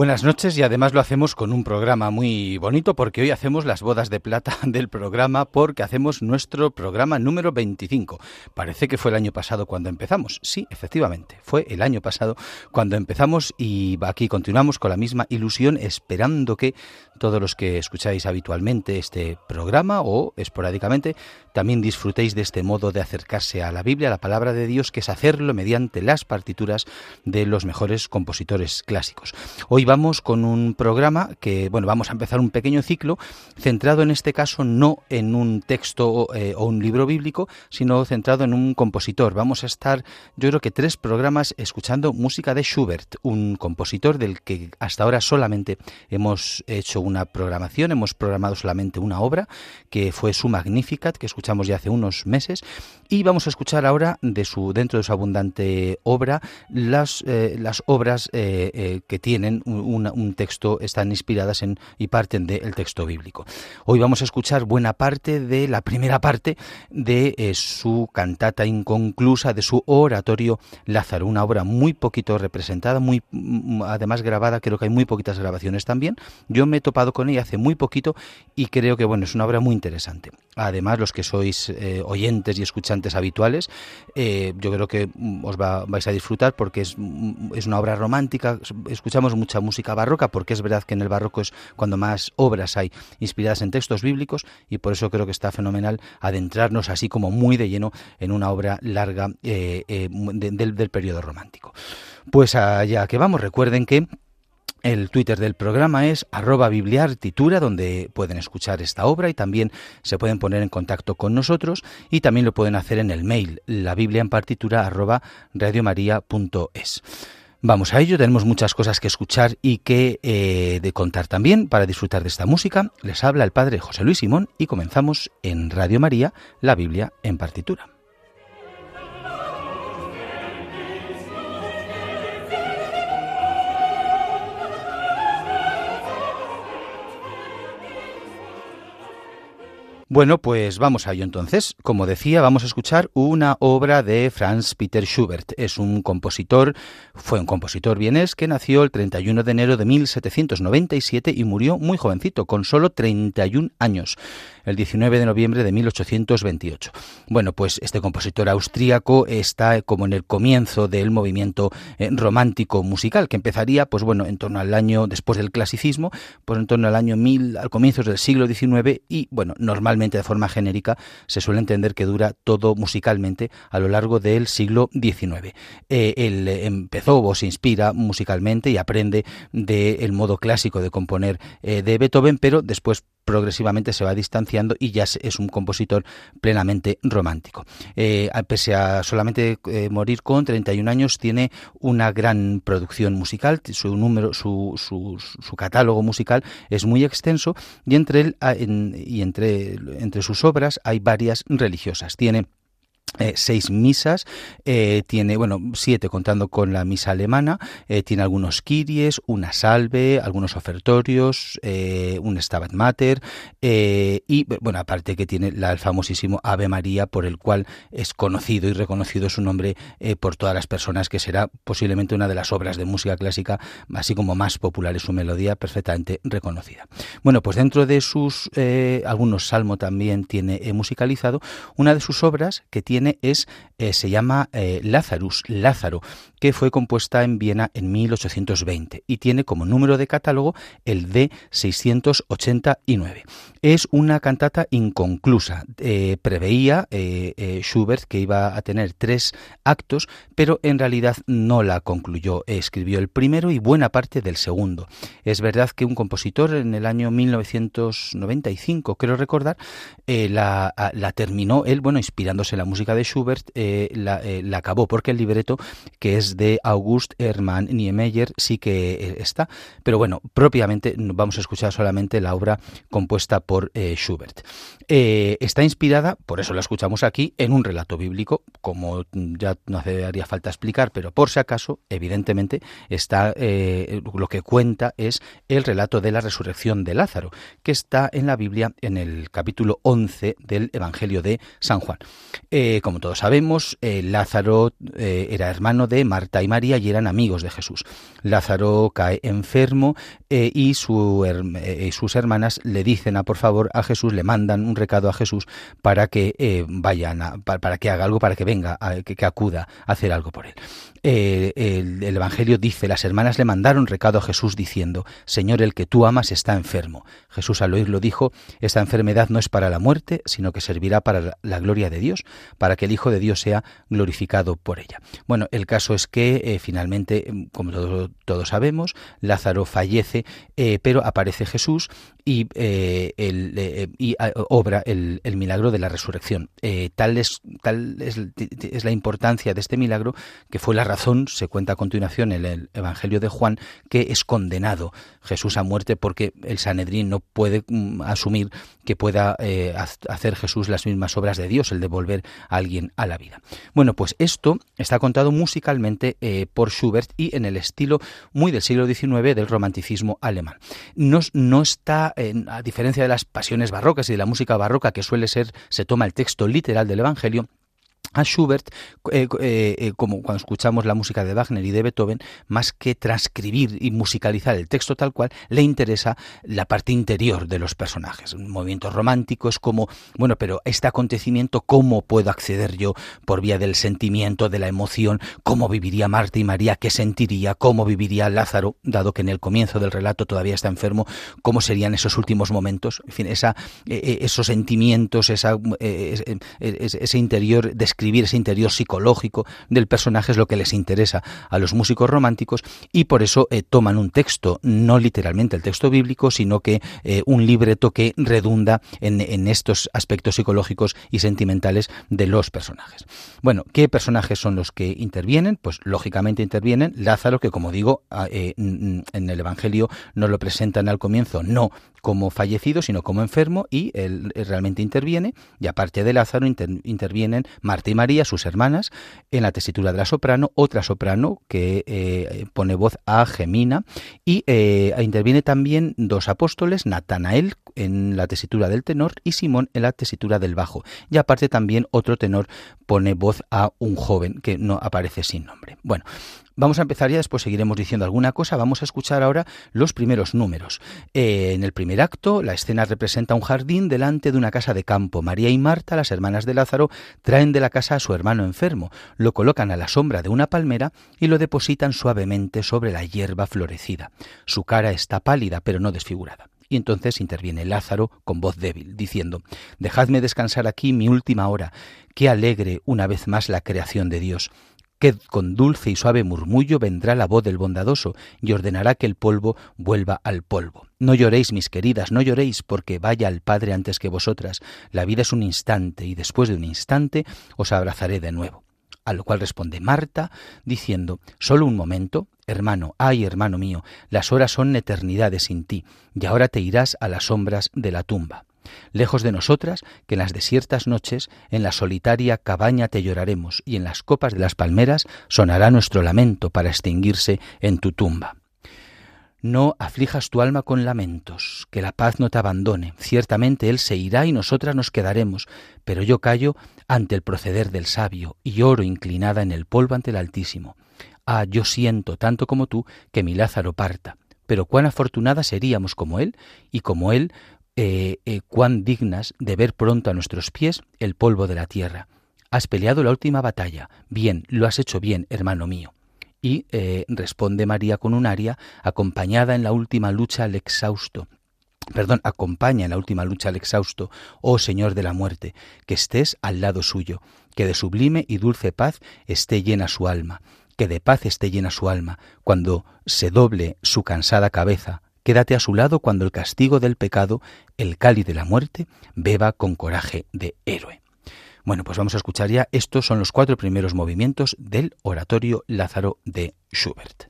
Buenas noches y además lo hacemos con un programa muy bonito porque hoy hacemos las bodas de plata del programa porque hacemos nuestro programa número 25. Parece que fue el año pasado cuando empezamos. Sí, efectivamente, fue el año pasado cuando empezamos y aquí continuamos con la misma ilusión esperando que todos los que escucháis habitualmente este programa o esporádicamente también disfrutéis de este modo de acercarse a la Biblia, a la palabra de Dios, que es hacerlo mediante las partituras de los mejores compositores clásicos. Hoy vamos con un programa que, bueno, vamos a empezar un pequeño ciclo centrado en este caso no en un texto eh, o un libro bíblico, sino centrado en un compositor. Vamos a estar, yo creo que tres programas escuchando música de Schubert, un compositor del que hasta ahora solamente hemos hecho una programación, hemos programado solamente una obra, que fue su Magnificat, que escuchamos ya hace unos meses, y vamos a escuchar ahora de su, dentro de su abundante obra las, eh, las obras eh, que tienen un, texto, están inspiradas en y parten del texto bíblico. Hoy vamos a escuchar buena parte de la primera parte de eh, su cantata inconclusa, de su oratorio Lázaro, una obra muy poquito representada, muy mm, además grabada, creo que hay muy poquitas grabaciones también. Yo me he topado con ella hace muy poquito y creo que bueno, es una obra muy interesante. Además, los que sois eh, oyentes y escuchantes habituales, eh, yo creo que mm, os vais a disfrutar porque es, mm, es una obra romántica, escuchamos mucha música barroca, porque es verdad que en el barroco es cuando más obras hay inspiradas en textos bíblicos y por eso creo que está fenomenal adentrarnos así como muy de lleno en una obra larga eh, eh, del, del periodo romántico. Pues allá que vamos, recuerden que el Twitter del programa es arroba bibliartitura, donde pueden escuchar esta obra y también se pueden poner en contacto con nosotros y también lo pueden hacer en el mail, la biblia en partitura arroba radiomaria.es. Vamos a ello, tenemos muchas cosas que escuchar y que eh, de contar también para disfrutar de esta música. Les habla el padre José Luis Simón y comenzamos en Radio María, la Biblia en partitura. Bueno, pues vamos a ello entonces. Como decía, vamos a escuchar una obra de Franz Peter Schubert. Es un compositor, fue un compositor vienés que nació el 31 de enero de 1797 y murió muy jovencito, con solo 31 años el 19 de noviembre de 1828. Bueno, pues este compositor austríaco está como en el comienzo del movimiento eh, romántico musical, que empezaría, pues bueno, en torno al año después del clasicismo, pues en torno al año 1000, al comienzo del siglo XIX, y bueno, normalmente de forma genérica se suele entender que dura todo musicalmente a lo largo del siglo XIX. Eh, él empezó o se inspira musicalmente y aprende del modo clásico de componer eh, de Beethoven, pero después progresivamente se va distanciando y ya es un compositor plenamente romántico. Eh, pese a solamente eh, morir con 31 años, tiene una gran producción musical, su número, su, su, catálogo musical es muy extenso y entre él y entre, entre sus obras hay varias religiosas. Tiene eh, seis misas, eh, tiene, bueno, siete contando con la misa alemana, eh, tiene algunos kiries, una salve, algunos ofertorios, un Stabat Mater, y, bueno, aparte que tiene la, el famosísimo Ave María, por el cual es conocido y reconocido su nombre por todas las personas, que será posiblemente una de las obras de música clásica, así como más popular su melodía, perfectamente reconocida. Bueno, pues dentro de sus, algunos salmos también tiene musicalizado, una de sus obras que tiene es, eh, se llama eh, Lazarus, Lázaro, que fue compuesta en Viena en 1820 y tiene como número de catálogo el D689. Es una cantata inconclusa. Eh, preveía Schubert que iba a tener tres actos, pero en realidad no la concluyó. Escribió el primero y buena parte del segundo. Es verdad que un compositor en el año 1995, creo recordar, la, la terminó él, bueno, inspirándose en la música de Schubert la, acabó, porque el libreto, que es de August Hermann Niemeyer, sí que está. Pero bueno, propiamente vamos a escuchar solamente la obra compuesta por Schubert. está inspirada, por eso la escuchamos aquí, en un relato bíblico, como ya no haría falta explicar, pero por si acaso, evidentemente, está lo que cuenta es el relato de la resurrección de Lázaro, que está en la Biblia en el capítulo 11 del Evangelio de San Juan. Eh, como todos sabemos, eh, Lázaro eh, era hermano de Marta y María y eran amigos de Jesús. Lázaro cae enfermo y su, sus hermanas le dicen a por favor a Jesús, le mandan un recado a Jesús para que vayan, para, que haga algo, para que venga, que, acuda a hacer algo por él. El, el Evangelio dice, las hermanas le mandaron recado a Jesús diciendo, Señor, el que tú amas está enfermo. Jesús al oírlo dijo, esta enfermedad no es para la muerte, sino que servirá para la gloria de Dios, para que el Hijo de Dios sea glorificado por ella. Bueno, el caso es que eh, finalmente, como todos sabemos, Lázaro fallece, eh, pero aparece Jesús y, eh, obra el, milagro de la resurrección. tal es, tal es, es la importancia de este milagro que fue la razón, se cuenta a continuación en el Evangelio de Juan, que es condenado Jesús a muerte porque el Sanedrín no puede mm, asumir que pueda eh, hacer Jesús las mismas obras de Dios, el devolver a alguien a la vida. Bueno, pues esto está contado musicalmente eh, por Schubert y en el estilo muy del siglo XIX del romanticismo alemán. No, no está, a diferencia de las pasiones barrocas y de la música barroca, que suele ser, se toma el texto literal del Evangelio, a Schubert, eh, eh, eh, como cuando escuchamos la música de Wagner y de Beethoven, más que transcribir y musicalizar el texto tal cual, le interesa la parte interior de los personajes. Un movimiento romántico es como, bueno, pero este acontecimiento, ¿cómo puedo acceder yo por vía del sentimiento, de la emoción? ¿Cómo viviría Marta y María? ¿Qué sentiría? ¿Cómo viviría Lázaro, dado que en el comienzo del relato todavía está enfermo? ¿Cómo serían esos últimos momentos? En fin, esa, esos sentimientos, esa, ese interior escribir ese interior psicológico del personaje es lo que les interesa a los músicos románticos y por eso eh, toman un texto, no literalmente el texto bíblico, sino que eh, un libreto que redunda en, estos aspectos psicológicos y sentimentales de los personajes. Bueno, ¿qué personajes son los que intervienen? Pues lógicamente intervienen Lázaro, que como digo, ah, eh, en el Evangelio nos lo presentan al comienzo, no como fallecido, sino como enfermo, y él, realmente interviene, y aparte de Lázaro intervienen Marta y María, sus hermanas, en la tesitura de la soprano, otra soprano que eh, pone voz a Gemina, y eh, interviene también dos apóstoles, Natanael en la tesitura del tenor y Simón en la tesitura del bajo, y aparte también otro tenor pone voz a un joven que no aparece sin nombre. Bueno, Vamos a empezar ya, después seguiremos diciendo alguna cosa. Vamos a escuchar ahora los primeros números. Eh, en el primer acto, la escena representa un jardín delante de una casa de campo. María y Marta, las hermanas de Lázaro, traen de la casa a su hermano enfermo, lo colocan a la sombra de una palmera y lo depositan suavemente sobre la hierba florecida. Su cara está pálida, pero no desfigurada. Y entonces interviene Lázaro con voz débil, diciendo, Dejadme descansar aquí mi última hora, que alegre una vez más la creación de Dios que con dulce y suave murmullo vendrá la voz del bondadoso y ordenará que el polvo vuelva al polvo. No lloréis, mis queridas, no lloréis, porque vaya al Padre antes que vosotras. La vida es un instante, y después de un instante os abrazaré de nuevo. A lo cual responde Marta, diciendo, Solo un momento, hermano, ay, hermano mío, las horas son eternidades sin ti, y ahora te irás a las sombras de la tumba. Lejos de nosotras, que en las desiertas noches, en la solitaria cabaña te lloraremos, y en las copas de las palmeras sonará nuestro lamento para extinguirse en tu tumba. No aflijas tu alma con lamentos, que la paz no te abandone. Ciertamente Él se irá y nosotras nos quedaremos, pero yo callo ante el proceder del sabio y lloro inclinada en el polvo ante el Altísimo. Ah, yo siento, tanto como tú, que mi Lázaro parta. Pero cuán afortunada seríamos como Él, y como Él eh, eh, cuán dignas de ver pronto a nuestros pies el polvo de la tierra. Has peleado la última batalla. Bien, lo has hecho bien, hermano mío. Y eh, responde María con un aria, acompañada en la última lucha al exhausto. Perdón, acompaña en la última lucha al exhausto, oh Señor de la muerte, que estés al lado suyo, que de sublime y dulce paz esté llena su alma, que de paz esté llena su alma, cuando se doble su cansada cabeza, Quédate a su lado cuando el castigo del pecado, el cáliz de la muerte, beba con coraje de héroe. Bueno, pues vamos a escuchar ya. Estos son los cuatro primeros movimientos del Oratorio Lázaro de Schubert.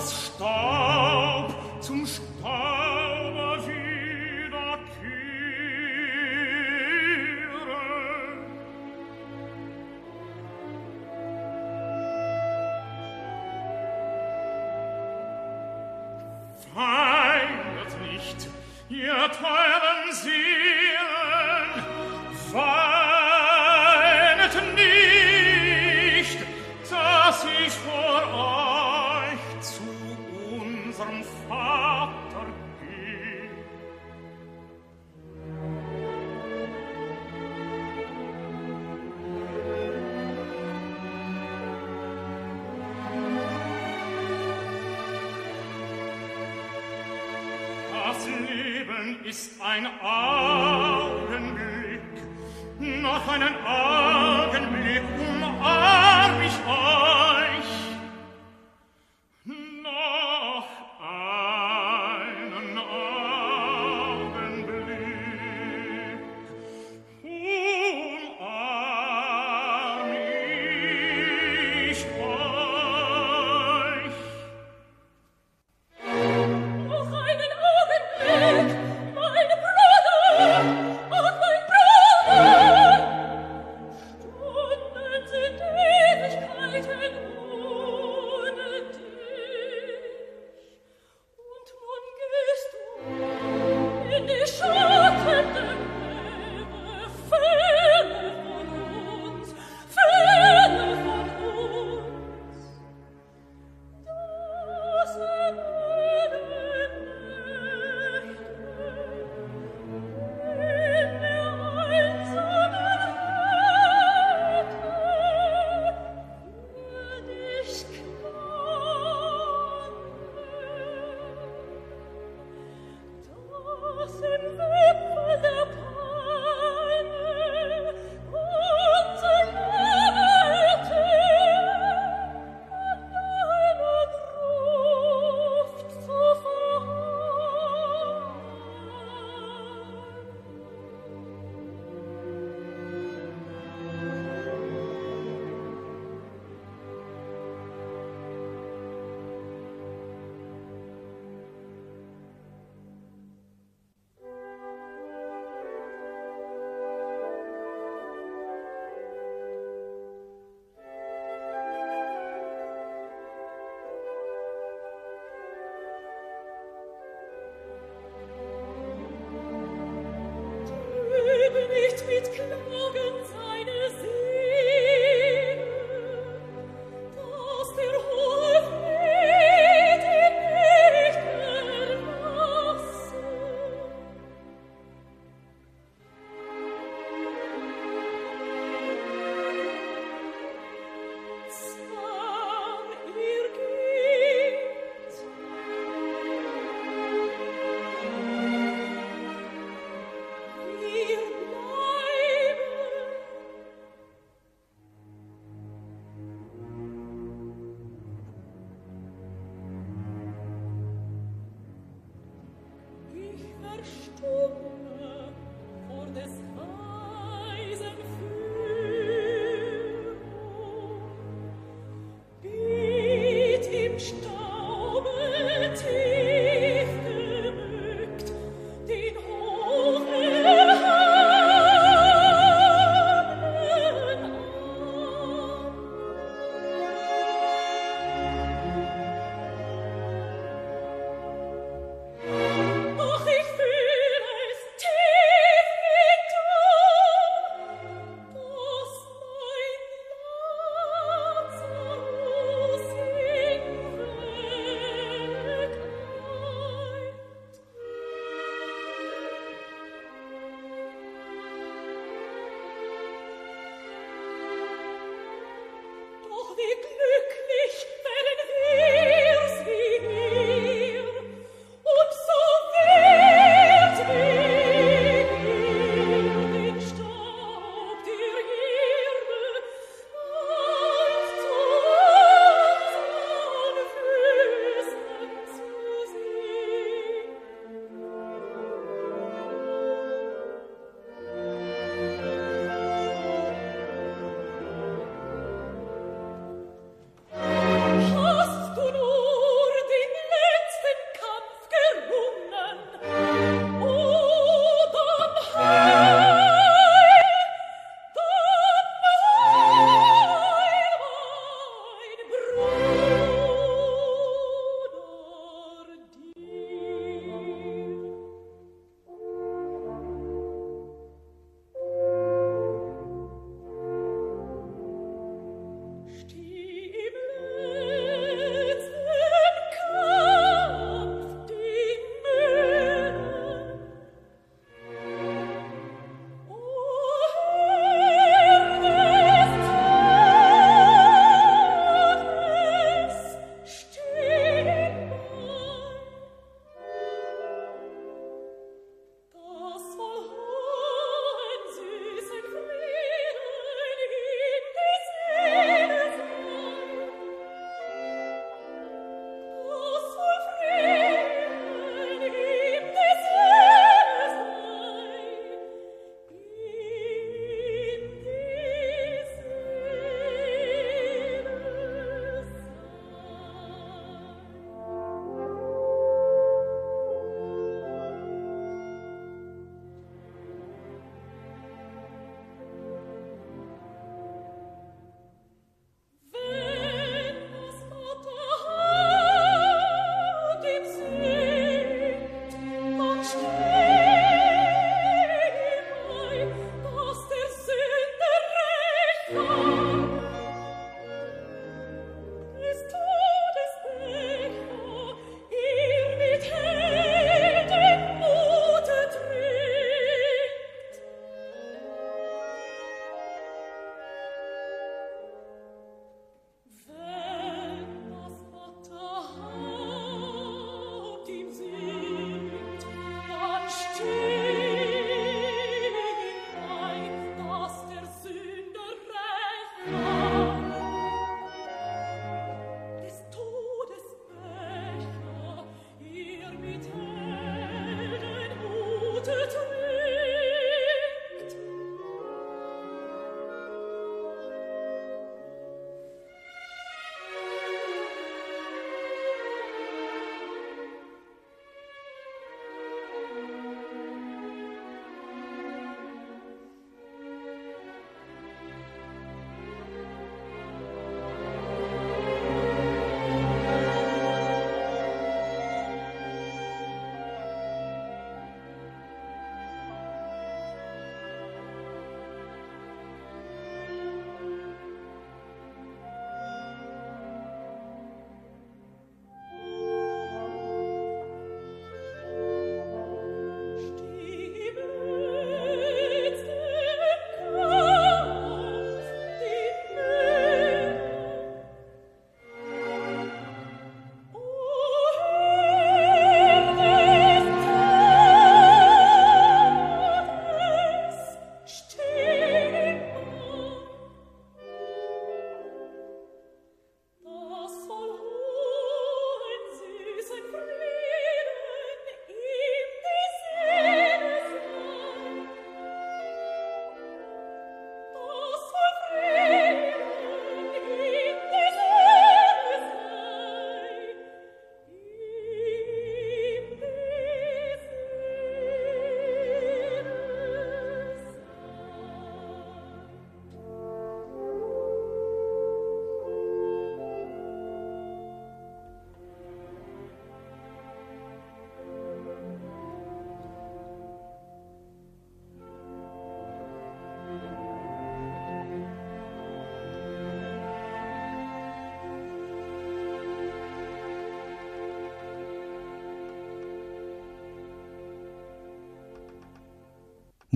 aus Staub zum Staub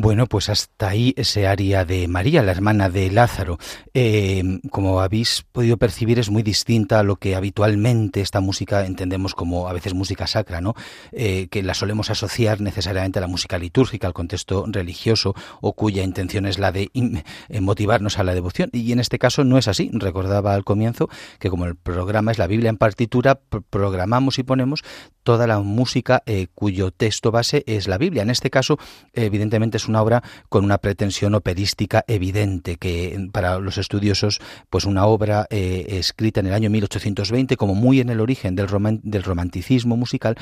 Bueno, pues hasta ahí ese aria de María, la hermana de Lázaro. Eh, como habéis podido percibir, es muy distinta a lo que habitualmente esta música entendemos como a veces música sacra, ¿no? Eh, que la solemos asociar necesariamente a la música litúrgica, al contexto religioso, o cuya intención es la de eh, motivarnos a la devoción. Y en este caso no es así. Recordaba al comienzo que como el programa es la Biblia en partitura, programamos y ponemos toda la música cuyo texto base es la Biblia. En este caso, evidentemente, una obra con una pretensión operística evidente, que para los estudiosos, pues una obra eh, escrita en el año 1820, como muy en el origen del, del romanticismo musical,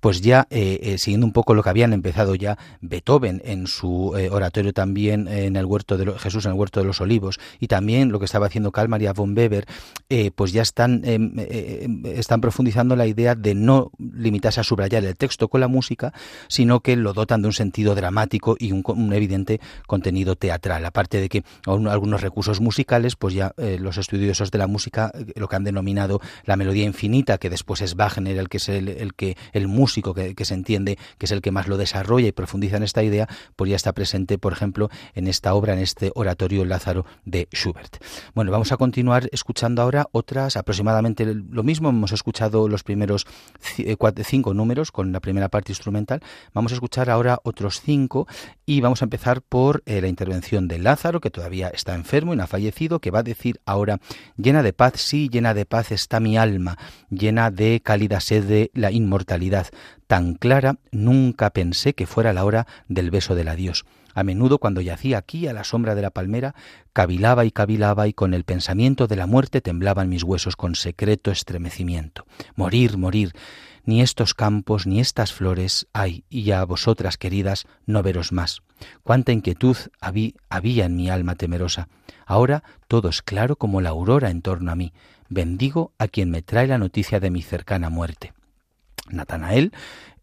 pues ya eh, eh, siguiendo un poco lo que habían empezado ya Beethoven en su oratorio también en el huerto de Jesús en el huerto de los olivos y también lo que estaba haciendo Karl Maria von Weber, pues ya están, em, están profundizando la idea de no limitarse a subrayar el texto con la música, sino que lo dotan de un sentido dramático y un evidente contenido teatral. Aparte de que algunos recursos musicales, pues ya eh, los estudiosos de la música eh, lo que han denominado la melodía infinita, que después es Wagner el que es el, que el músico que, se entiende que es el que más lo desarrolla y profundiza en esta idea, pues ya está presente, por ejemplo, en esta obra, en este oratorio Lázaro de Schubert. Bueno, vamos a continuar escuchando ahora otras, aproximadamente lo mismo. Hemos escuchado los primeros cinco números con la primera parte instrumental. Vamos a escuchar ahora otros cinco y vamos a empezar por eh, la intervención de Lázaro, que todavía está enfermo y no ha fallecido, que va a decir ahora, llena de paz, sí, llena de paz está mi alma, llena de cálida sed de la inmortalidad. Tan clara nunca pensé que fuera la hora del beso del adiós. A menudo cuando yacía aquí a la sombra de la palmera, cavilaba y cavilaba y con el pensamiento de la muerte temblaban mis huesos con secreto estremecimiento. Morir, morir ni estos campos ni estas flores hay, y ya vosotras, queridas, no veros más. Cuánta inquietud había en mi alma temerosa. Ahora todo es claro como la aurora en torno a mí. Bendigo a quien me trae la noticia de mi cercana muerte. Natanael,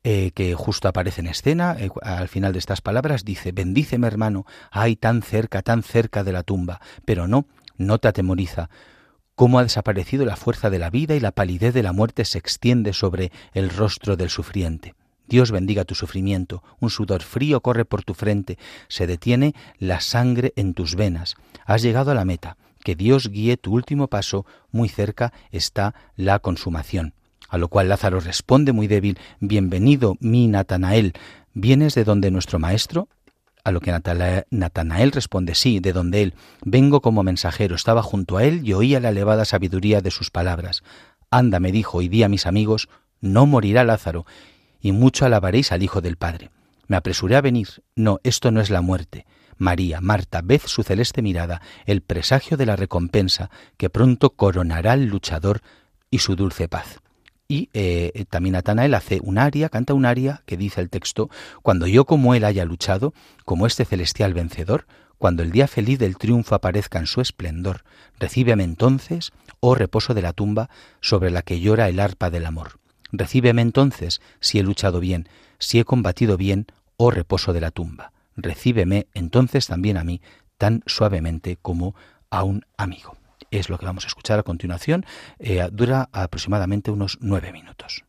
eh, que justo aparece en escena, eh, al final de estas palabras, dice, bendíceme hermano, ay, tan cerca, tan cerca de la tumba, pero no, no te atemoriza, cómo ha desaparecido la fuerza de la vida y la palidez de la muerte se extiende sobre el rostro del sufriente. Dios bendiga tu sufrimiento, un sudor frío corre por tu frente, se detiene la sangre en tus venas. Has llegado a la meta, que Dios guíe tu último paso, muy cerca está la consumación. A lo cual Lázaro responde muy débil, Bienvenido, mi Natanael, ¿vienes de donde nuestro maestro? A lo que Natanael responde, sí, de donde él. Vengo como mensajero, estaba junto a él y oía la elevada sabiduría de sus palabras. Anda, me dijo, y di a mis amigos, no morirá Lázaro, y mucho alabaréis al Hijo del Padre. Me apresuré a venir. No, esto no es la muerte. María, Marta, ved su celeste mirada, el presagio de la recompensa, que pronto coronará al luchador y su dulce paz. Y eh, también Natanael hace un aria, canta un aria que dice el texto, cuando yo como él haya luchado, como este celestial vencedor, cuando el día feliz del triunfo aparezca en su esplendor, recíbeme entonces, oh reposo de la tumba, sobre la que llora el arpa del amor. Recíbeme entonces, si he luchado bien, si he combatido bien, oh reposo de la tumba. Recíbeme entonces también a mí, tan suavemente como a un amigo es lo que vamos a escuchar a continuación. Eh, dura aproximadamente unos nueve minutos.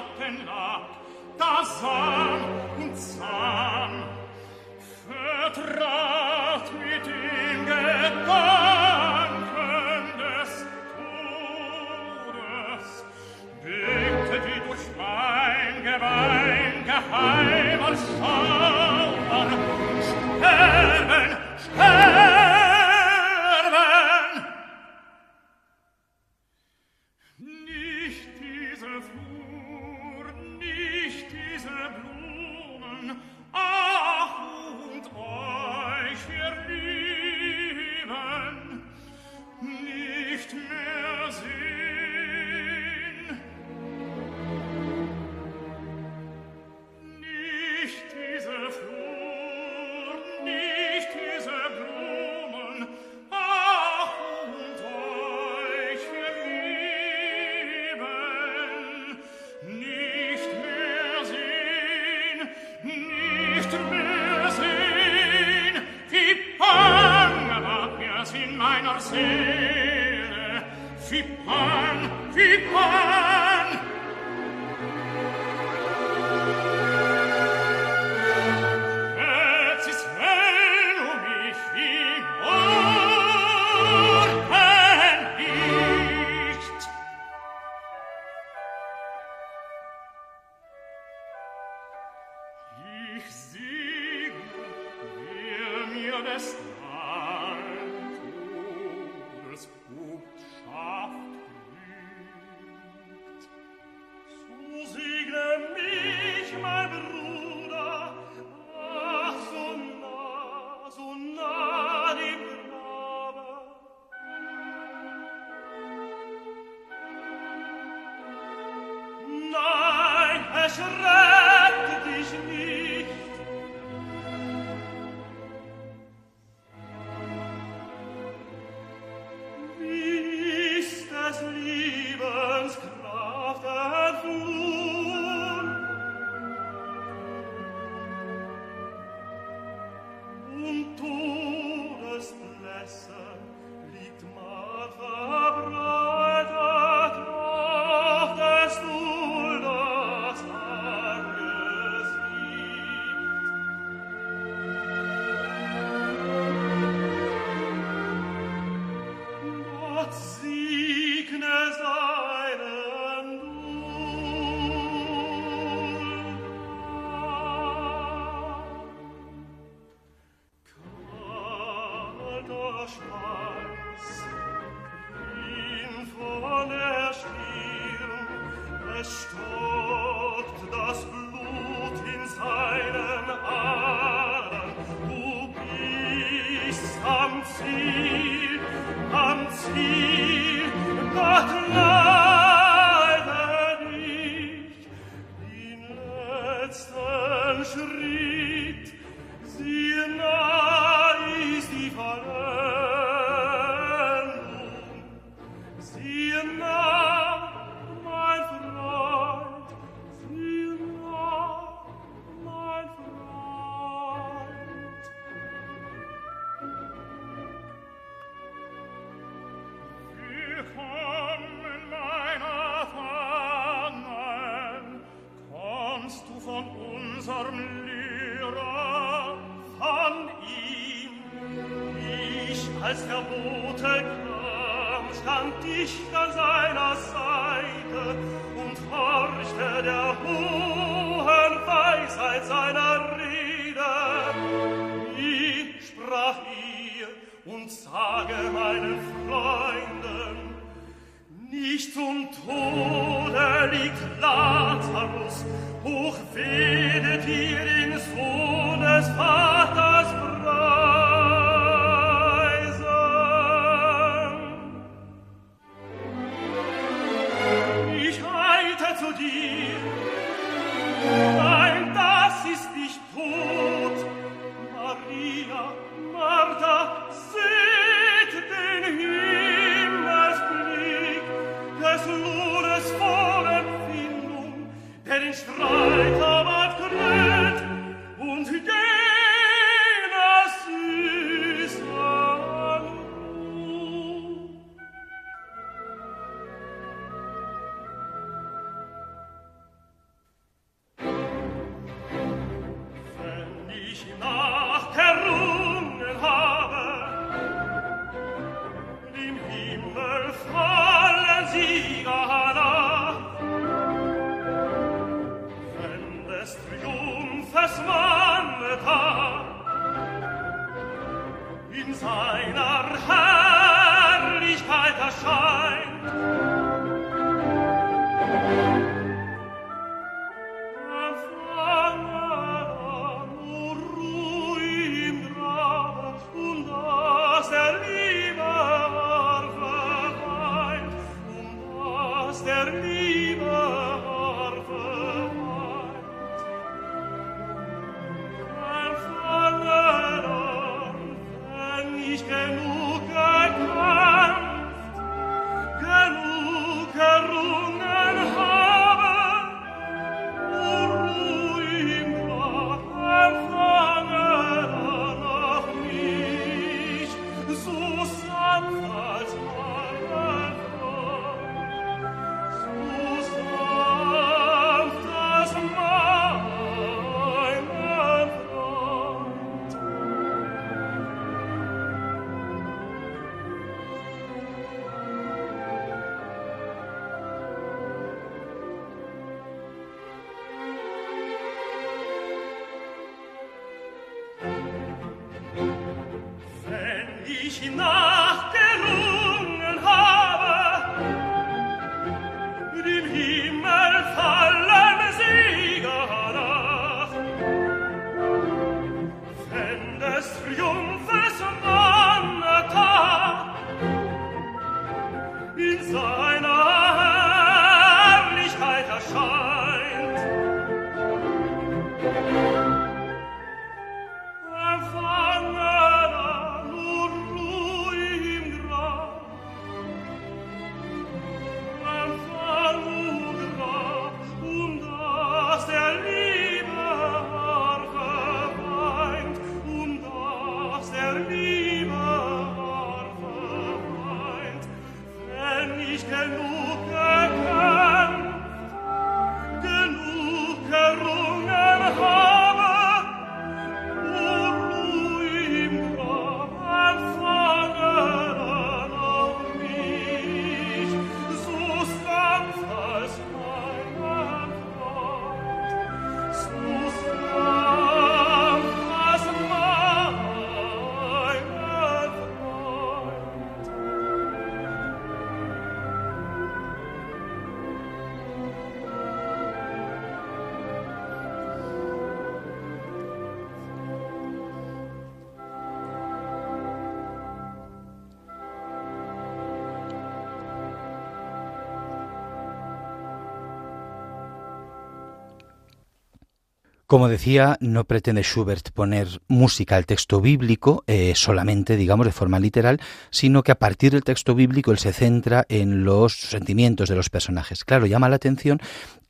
Schatten ich singe, wie mir des Como decía, no pretende Schubert poner música al texto bíblico eh, solamente, digamos, de forma literal, sino que a partir del texto bíblico él se centra en los sentimientos de los personajes. Claro, llama la atención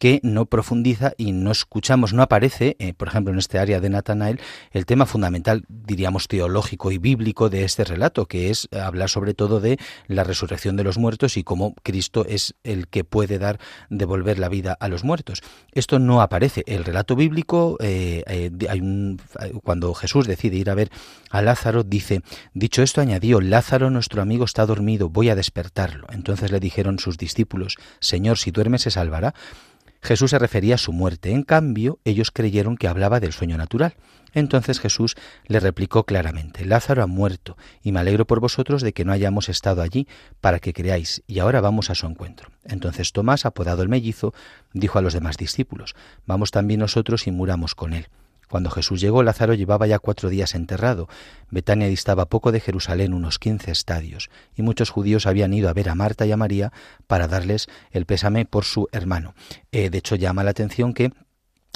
que no profundiza y no escuchamos, no aparece, eh, por ejemplo, en este área de Natanael, el tema fundamental, diríamos, teológico y bíblico de este relato, que es hablar sobre todo de la resurrección de los muertos y cómo Cristo es el que puede dar, devolver la vida a los muertos. Esto no aparece. El relato bíblico, eh, eh, hay un, cuando Jesús decide ir a ver a Lázaro, dice, dicho esto añadió, Lázaro nuestro amigo está dormido, voy a despertarlo. Entonces le dijeron sus discípulos, Señor, si duerme se salvará. Jesús se refería a su muerte. En cambio, ellos creyeron que hablaba del sueño natural. Entonces Jesús le replicó claramente, Lázaro ha muerto, y me alegro por vosotros de que no hayamos estado allí para que creáis, y ahora vamos a su encuentro. Entonces Tomás, apodado el mellizo, dijo a los demás discípulos, Vamos también nosotros y muramos con él. Cuando Jesús llegó, Lázaro llevaba ya cuatro días enterrado. Betania distaba poco de Jerusalén, unos quince estadios, y muchos judíos habían ido a ver a Marta y a María para darles el pésame por su hermano. Eh, de hecho, llama la atención que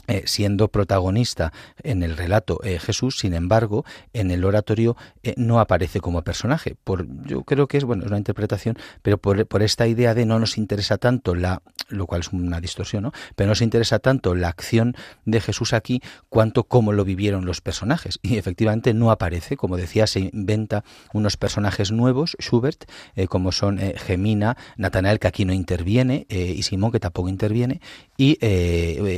eh, siendo protagonista en el relato eh, Jesús, sin embargo, en el oratorio no aparece como personaje. Por, yo creo que es bueno, es una interpretación, pero por, por, esta idea de no nos interesa tanto la, lo cual es una distorsión, ¿no? Pero no nos interesa tanto la acción de Jesús aquí cuanto cómo lo vivieron los personajes. Y efectivamente no aparece, como decía, se inventa unos personajes nuevos, Schubert, como son Gemina, Natanael, que aquí no interviene, y Simón, que tampoco interviene, y,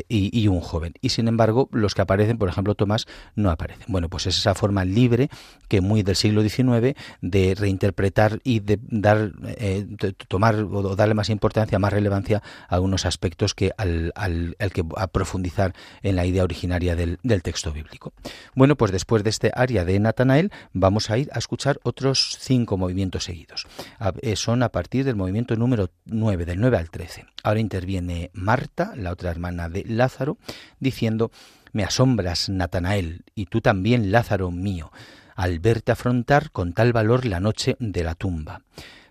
y, y un joven. Y sin embargo, los que aparecen, por ejemplo, Tomás, no aparecen. Bueno, pues es esa forma libre que muy del siglo XIX de reinterpretar y de dar, eh, tomar o darle más importancia, más relevancia algunos aspectos que al, que a profundizar en la idea originaria del, del, texto bíblico. Bueno, pues después de este área de Natanael, vamos a ir a escuchar otros cinco movimientos seguidos. Eh, son a partir del movimiento número 9, del 9 al 13. Ahora interviene Marta, la otra hermana de Lázaro, diciendo, Me asombras, Natanael, y tú también, Lázaro mío, al verte afrontar con tal valor la noche de la tumba.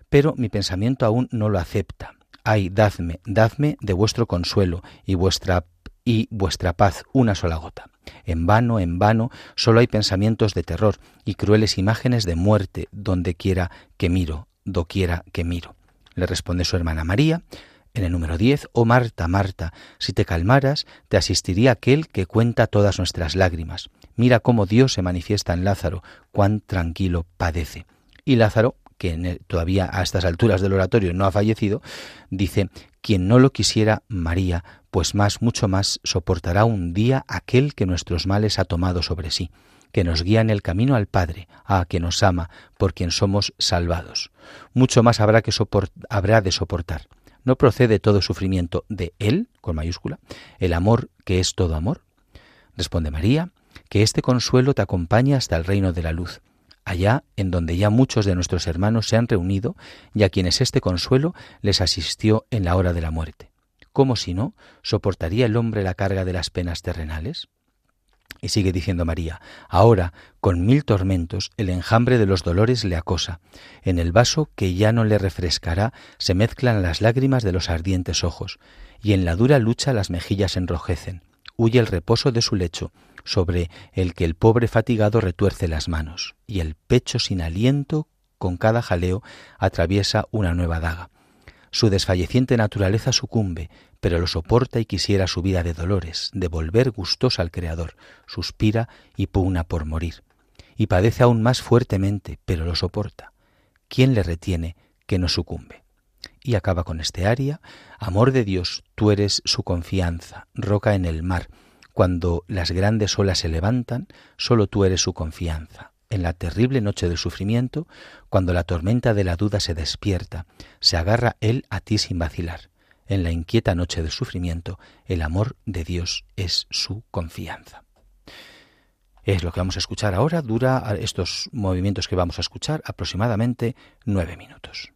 Pero mi pensamiento aún no lo acepta. Ay, dadme, dadme de vuestro consuelo y vuestra y vuestra paz una sola gota. En vano, en vano, solo hay pensamientos de terror y crueles imágenes de muerte donde quiera que miro, doquiera que miro. Le responde su hermana María, en el número 10, oh Marta, Marta, si te calmaras, te asistiría aquel que cuenta todas nuestras lágrimas. Mira cómo Dios se manifiesta en Lázaro, cuán tranquilo padece. Y Lázaro, que todavía a estas alturas del oratorio no ha fallecido, dice, quien no lo quisiera, María, pues más, mucho más, soportará un día aquel que nuestros males ha tomado sobre sí, que nos guía en el camino al Padre, a que nos ama, por quien somos salvados. Mucho más habrá, que habrá de soportar. ¿No procede todo sufrimiento de Él, con mayúscula, el amor que es todo amor? Responde María, que este consuelo te acompañe hasta el reino de la luz. Allá en donde ya muchos de nuestros hermanos se han reunido y a quienes este consuelo les asistió en la hora de la muerte. ¿Cómo si no soportaría el hombre la carga de las penas terrenales? Y sigue diciendo María, ahora, con mil tormentos, el enjambre de los dolores le acosa. En el vaso que ya no le refrescará se mezclan las lágrimas de los ardientes ojos, y en la dura lucha las mejillas enrojecen. Huye el reposo de su lecho, sobre el que el pobre fatigado retuerce las manos, y el pecho sin aliento, con cada jaleo, atraviesa una nueva daga. Su desfalleciente naturaleza sucumbe, pero lo soporta y quisiera su vida de dolores, de volver gustosa al Creador, suspira y pugna por morir. Y padece aún más fuertemente, pero lo soporta. ¿Quién le retiene que no sucumbe? Y acaba con este aria, Amor de Dios, tú eres su confianza, roca en el mar, cuando las grandes olas se levantan, solo tú eres su confianza. En la terrible noche del sufrimiento, cuando la tormenta de la duda se despierta, se agarra Él a ti sin vacilar. En la inquieta noche del sufrimiento, el amor de Dios es su confianza. Es lo que vamos a escuchar ahora. Dura estos movimientos que vamos a escuchar aproximadamente nueve minutos.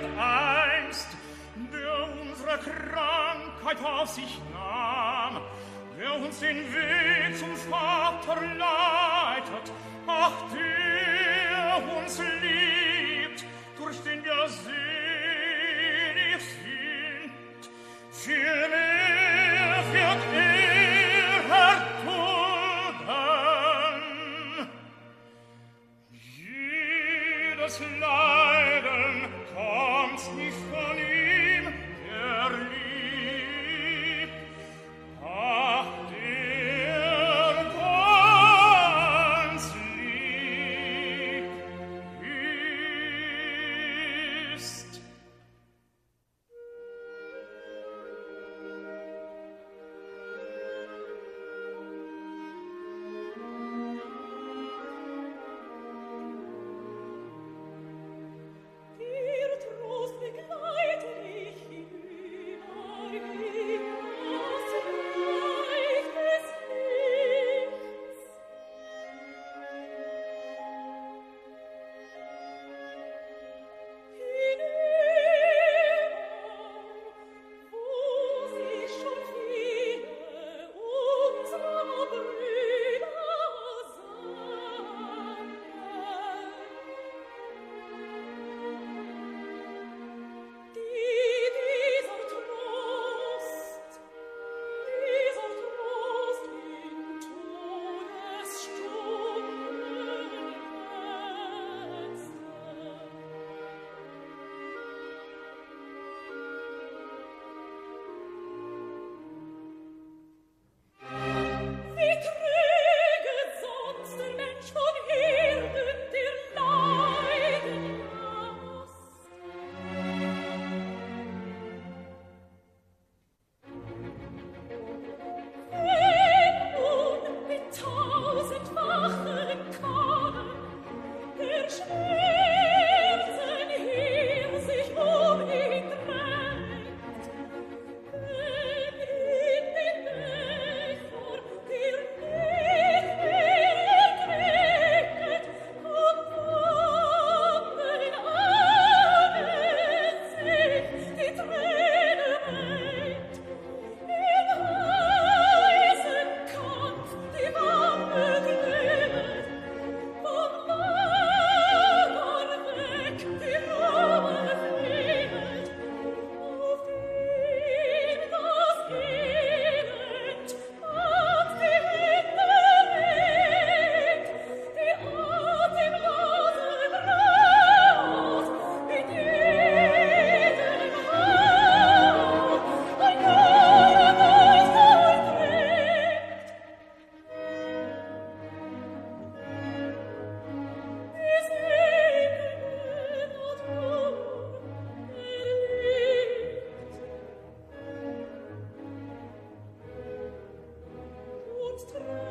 wird einst, der unsere Krankheit auf sich nahm, der uns den Weg zum Vater leitet, ach, der uns liebt. Monster.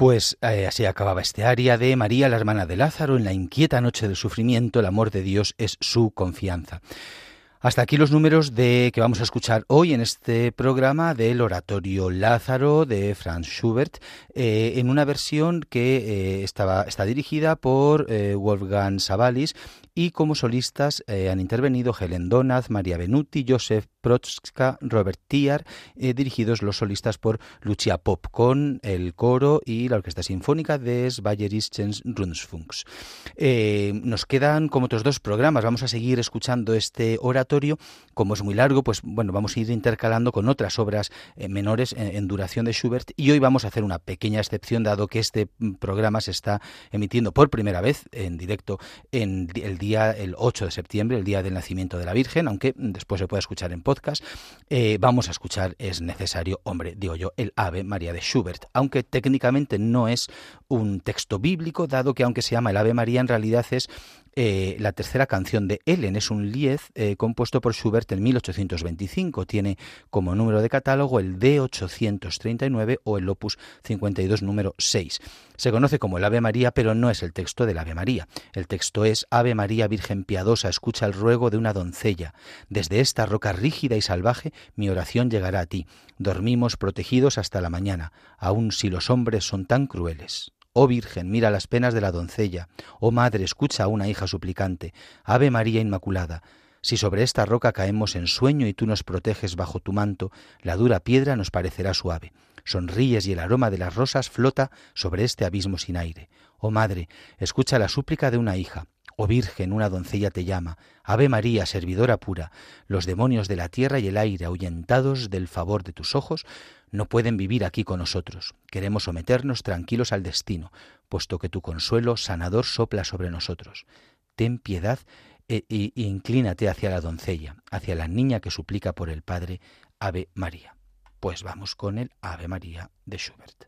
Pues eh, así acababa este aria de María, la hermana de Lázaro, en la inquieta noche del sufrimiento, el amor de Dios es su confianza. Hasta aquí los números de que vamos a escuchar hoy en este programa del oratorio Lázaro de Franz Schubert, eh, en una versión que eh, estaba, está dirigida por Wolfgang Savalis y como solistas han intervenido Helen Donat, María Benuti, Joseph Protzka, Robert Tiar, dirigidos los solistas por Lucia Pop, con el coro y la Orquesta Sinfónica des Bayerischen Rundfunks. Eh, nos quedan como otros dos programas, vamos a seguir escuchando este oratorio, como es muy largo, pues bueno, vamos a ir intercalando con otras obras eh, menores en, duración de Schubert y hoy vamos a hacer una pequeña excepción dado que este mm, programa se está emitiendo por primera vez en directo en el día el 8 de septiembre, el día del nacimiento de la Virgen, aunque después se puede escuchar en podcast. Eh, vamos a escuchar, es necesario, hombre, digo yo, el Ave María de Schubert, aunque técnicamente no es un texto bíblico, dado que aunque se llama el Ave María, en realidad es eh, la tercera canción de Ellen. Es un liez eh, compuesto por Schubert en 1825. Tiene como número de catálogo el D839 o el Opus 52 número 6. Se conoce como el Ave María, pero no es el texto del Ave María. El texto es Ave María Virgen piadosa, escucha el ruego de una doncella. Desde esta roca rígida y salvaje mi oración llegará a ti. Dormimos protegidos hasta la mañana, aun si los hombres son tan crueles. Oh Virgen, mira las penas de la doncella. Oh Madre, escucha a una hija suplicante. Ave María Inmaculada. Si sobre esta roca caemos en sueño y tú nos proteges bajo tu manto, la dura piedra nos parecerá suave. Sonríes y el aroma de las rosas flota sobre este abismo sin aire. Oh Madre, escucha la súplica de una hija. Oh Virgen, una doncella te llama. Ave María, servidora pura. Los demonios de la tierra y el aire, ahuyentados del favor de tus ojos, no pueden vivir aquí con nosotros. Queremos someternos tranquilos al destino, puesto que tu consuelo sanador sopla sobre nosotros. Ten piedad e, e, inclínate hacia la doncella, hacia la niña que suplica por el Padre, Ave María. Pues vamos con el Ave María de Schubert.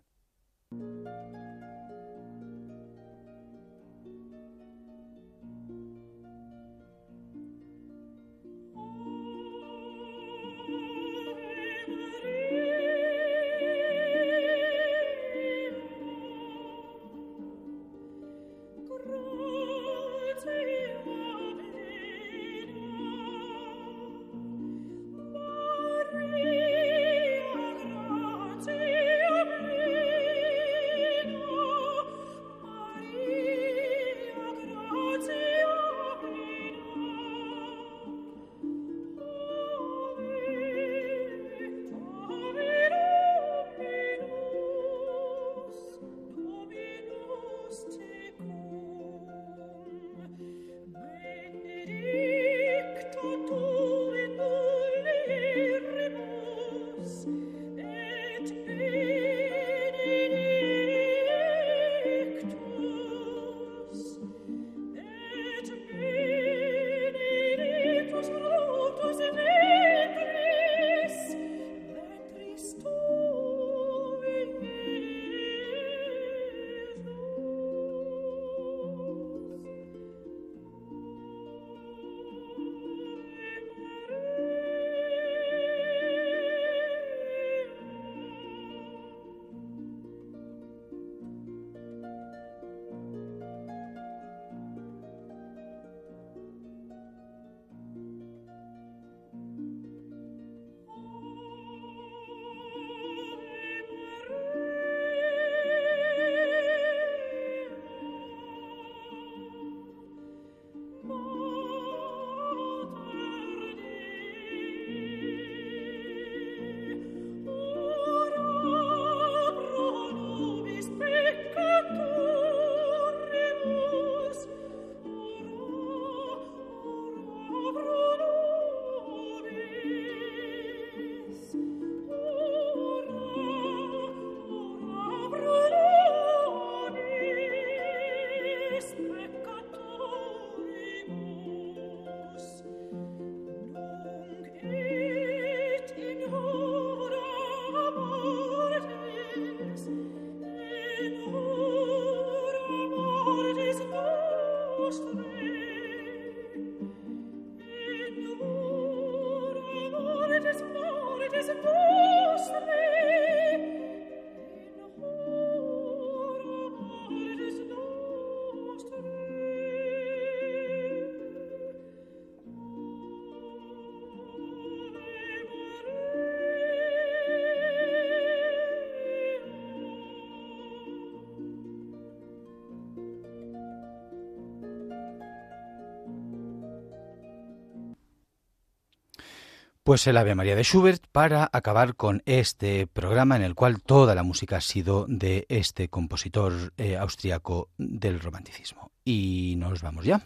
Pues el Ave María de Schubert para acabar con este programa en el cual toda la música ha sido de este compositor eh, austriaco del romanticismo. Y nos vamos ya.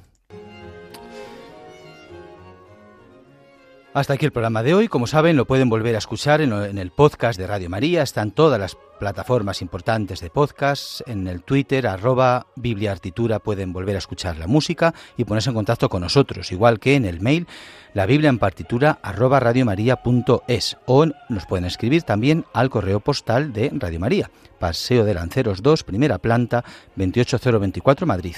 Hasta aquí el programa de hoy. Como saben, lo pueden volver a escuchar en, el podcast de Radio María. Están todas las plataformas importantes de podcast. En el Twitter, arroba Biblia Artitura, pueden volver a escuchar la música y ponerse en contacto con nosotros. Igual que en el mail, la Biblia en partitura, arroba radiomaria.es. O nos pueden escribir también al correo postal de Radio María. Paseo de Lanceros 2, primera planta, 28024, Madrid.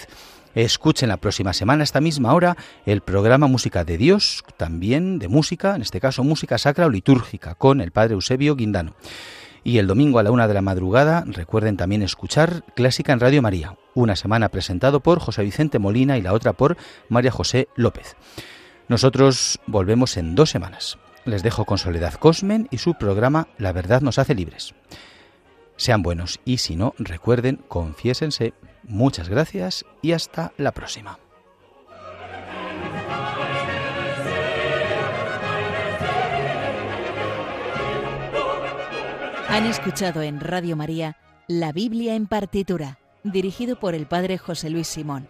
Escuchen la próxima semana, a esta misma hora, el programa Música de Dios, también de música, en este caso música sacra o litúrgica, con el padre Eusebio Guindano. Y el domingo a la una de la madrugada, recuerden también escuchar Clásica en Radio María, una semana presentado por José Vicente Molina y la otra por María José López. Nosotros volvemos en dos semanas. Les dejo con Soledad Cosmen y su programa La verdad nos hace libres. Sean buenos y si no, recuerden, confiésense. Muchas gracias y hasta la próxima. Han escuchado en Radio María La Biblia en partitura, dirigido por el Padre José Luis Simón.